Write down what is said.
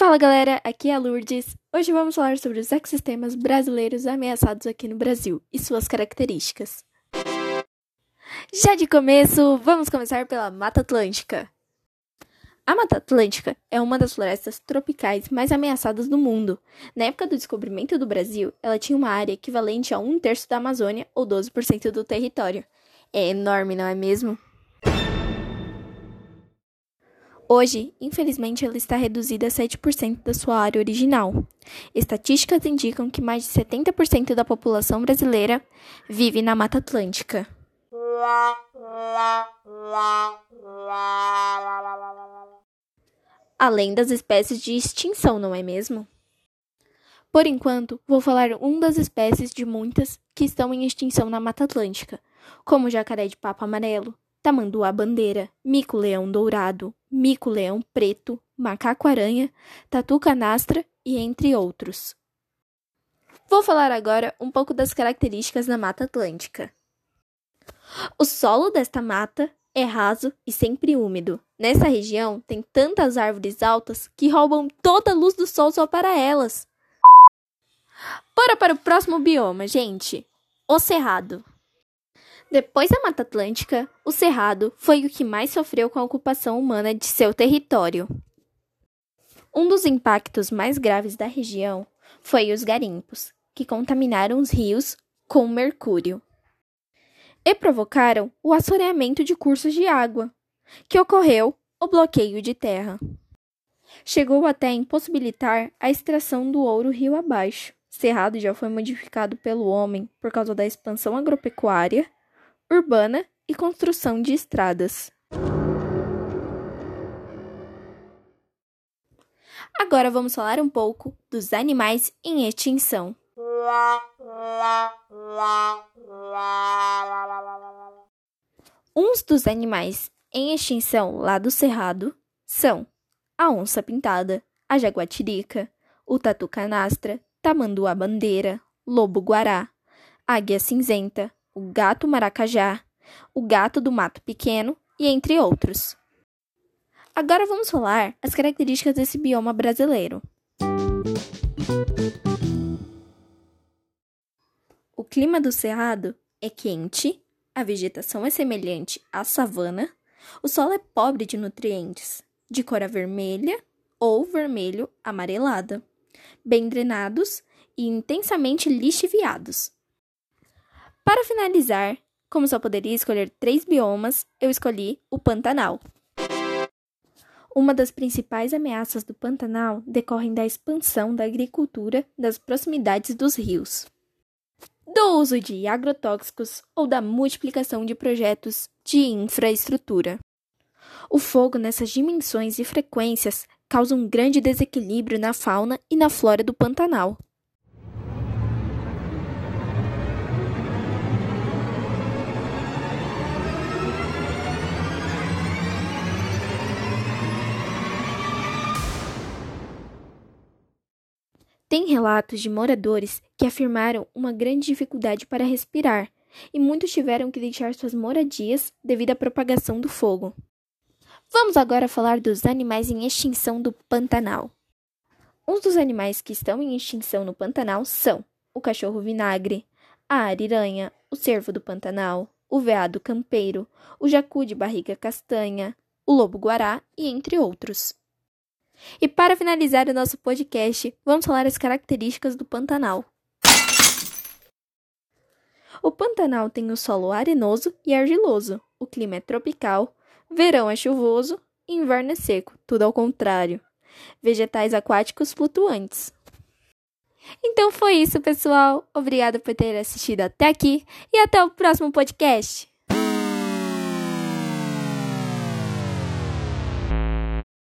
Fala galera, aqui é a Lourdes. Hoje vamos falar sobre os ecossistemas brasileiros ameaçados aqui no Brasil e suas características. Já de começo, vamos começar pela Mata Atlântica. A Mata Atlântica é uma das florestas tropicais mais ameaçadas do mundo. Na época do descobrimento do Brasil, ela tinha uma área equivalente a um terço da Amazônia ou 12% do território. É enorme, não é mesmo? Hoje, infelizmente, ela está reduzida a 7% da sua área original. Estatísticas indicam que mais de 70% da população brasileira vive na Mata Atlântica. Além das espécies de extinção, não é mesmo? Por enquanto, vou falar um das espécies de muitas que estão em extinção na Mata Atlântica, como jacaré de papo amarelo, tamanduá-bandeira, mico-leão dourado, mico-leão preto, macaco-aranha, tatu-canastra e entre outros. Vou falar agora um pouco das características da Mata Atlântica. O solo desta mata é raso e sempre úmido. Nessa região tem tantas árvores altas que roubam toda a luz do sol só para elas. Bora para o próximo bioma, gente. O Cerrado. Depois da Mata Atlântica, o Cerrado foi o que mais sofreu com a ocupação humana de seu território. Um dos impactos mais graves da região foi os garimpos, que contaminaram os rios com mercúrio e provocaram o assoreamento de cursos de água, que ocorreu o bloqueio de terra. Chegou até a impossibilitar a extração do ouro rio abaixo. Cerrado já foi modificado pelo homem por causa da expansão agropecuária urbana e construção de estradas. Agora vamos falar um pouco dos animais em extinção. Uns dos animais em extinção lá do Cerrado são a onça pintada, a jaguatirica, o tatu canastra, tamanduá bandeira, o gato maracajá, o gato do mato pequeno e entre outros. Agora vamos falar as características desse bioma brasileiro. O clima do cerrado é quente, a vegetação é semelhante à savana, o solo é pobre de nutrientes, de cor vermelha ou vermelho amarelada, bem drenados e intensamente lixiviados. Para finalizar, como só poderia escolher três biomas, eu escolhi o Pantanal. Uma das principais ameaças do Pantanal decorrem da expansão da agricultura das proximidades dos rios, do uso de agrotóxicos ou da multiplicação de projetos de infraestrutura. O fogo nessas dimensões e frequências causa um grande desequilíbrio na fauna e na flora do Pantanal. Tem relatos de moradores que afirmaram uma grande dificuldade para respirar e muitos tiveram que deixar suas moradias devido à propagação do fogo. Vamos agora falar dos animais em extinção do Pantanal. Uns dos animais que estão em extinção no Pantanal são o cachorro vinagre, a ariranha, o cervo do Pantanal, o veado campeiro, o jacu de barriga castanha, o lobo guará e entre outros. E para finalizar o nosso podcast, vamos falar as características do Pantanal. O Pantanal tem o solo arenoso e argiloso. O clima é tropical, verão é chuvoso e inverno é seco, tudo ao contrário. Vegetais aquáticos flutuantes. Então foi isso, pessoal. Obrigada por ter assistido até aqui e até o próximo podcast.